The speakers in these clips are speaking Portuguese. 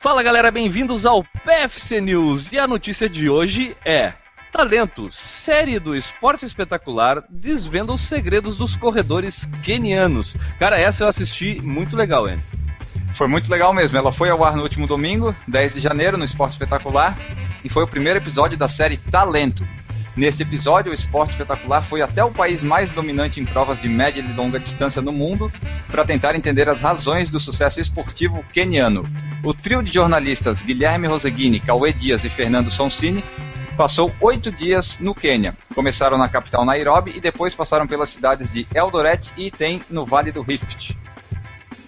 Fala galera, bem-vindos ao PFC News e a notícia de hoje é Talento, série do esporte espetacular, desvenda os segredos dos corredores kenianos. Cara, essa eu assisti, muito legal, hein? Foi muito legal mesmo. Ela foi ao ar no último domingo, 10 de janeiro, no Esporte Espetacular, e foi o primeiro episódio da série Talento. Nesse episódio, o Esporte Espetacular foi até o país mais dominante em provas de média e longa distância no mundo para tentar entender as razões do sucesso esportivo keniano. O trio de jornalistas Guilherme Roseguini, Cauê Dias e Fernando Sonsini passou oito dias no Quênia. Começaram na capital Nairobi e depois passaram pelas cidades de Eldoret e Item, no Vale do Rift.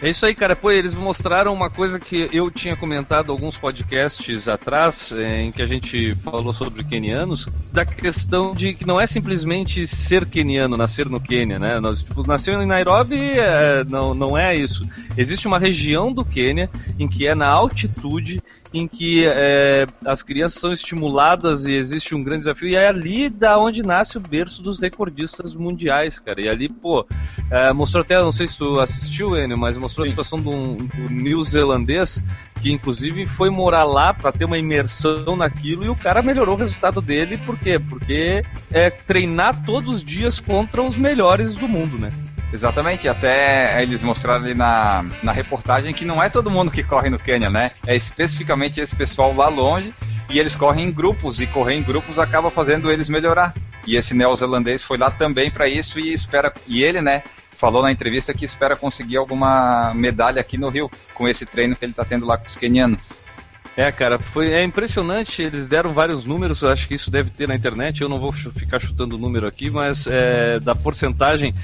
É isso aí, cara. Pô, eles mostraram uma coisa que eu tinha comentado alguns podcasts atrás, eh, em que a gente falou sobre quenianos, da questão de que não é simplesmente ser queniano, nascer no Quênia, né? Tipo, nasceu em Nairobi, é, não, não é isso. Existe uma região do Quênia em que é na altitude em que é, as crianças são estimuladas e existe um grande desafio, e é ali da onde nasce o berço dos recordistas mundiais, cara. E ali, pô, é, mostrou até, não sei se tu assistiu, Enio, mas mostrou Sim. a situação do, do neozelandês que inclusive foi morar lá para ter uma imersão naquilo e o cara melhorou o resultado dele, por quê? Porque é treinar todos os dias contra os melhores do mundo, né? Exatamente, até eles mostraram ali na, na reportagem que não é todo mundo que corre no Quênia, né? É especificamente esse pessoal lá longe e eles correm em grupos e correr em grupos acaba fazendo eles melhorar. E esse neozelandês foi lá também para isso e espera e ele, né, falou na entrevista que espera conseguir alguma medalha aqui no Rio com esse treino que ele está tendo lá com os quenianos. É, cara, foi é impressionante. Eles deram vários números. acho que isso deve ter na internet. Eu não vou ficar chutando o número aqui, mas é, da porcentagem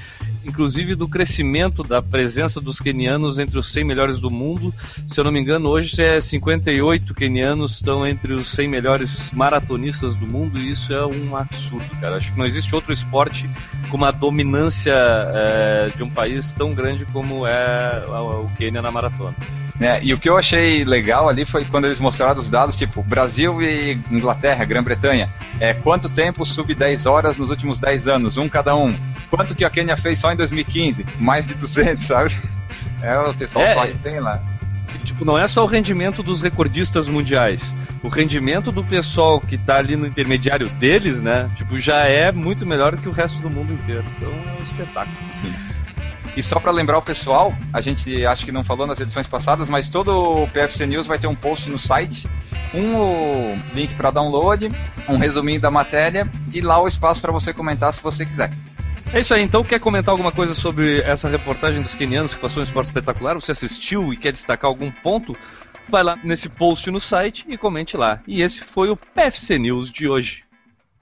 inclusive do crescimento da presença dos quenianos entre os 100 melhores do mundo. Se eu não me engano, hoje é 58 quenianos estão entre os 100 melhores maratonistas do mundo e isso é um absurdo, cara. Acho que não existe outro esporte com uma dominância é, de um país tão grande como é o Quênia na maratona. É, e o que eu achei legal ali foi quando eles mostraram os dados, tipo, Brasil e Inglaterra, Grã-Bretanha. É, quanto tempo sub 10 horas nos últimos 10 anos? Um cada um. Quanto que a Kenya fez só em 2015? Mais de 200, sabe? É, o pessoal é, tem lá. Tipo, não é só o rendimento dos recordistas mundiais. O rendimento do pessoal que tá ali no intermediário deles, né? Tipo, já é muito melhor que o resto do mundo inteiro. Então é um espetáculo. E só para lembrar o pessoal, a gente acho que não falou nas edições passadas, mas todo o PFC News vai ter um post no site, um link para download, um resuminho da matéria e lá o espaço para você comentar se você quiser. É isso aí, então quer comentar alguma coisa sobre essa reportagem dos quenianos que passou um esporte espetacular? Você assistiu e quer destacar algum ponto? Vai lá nesse post no site e comente lá. E esse foi o PFC News de hoje.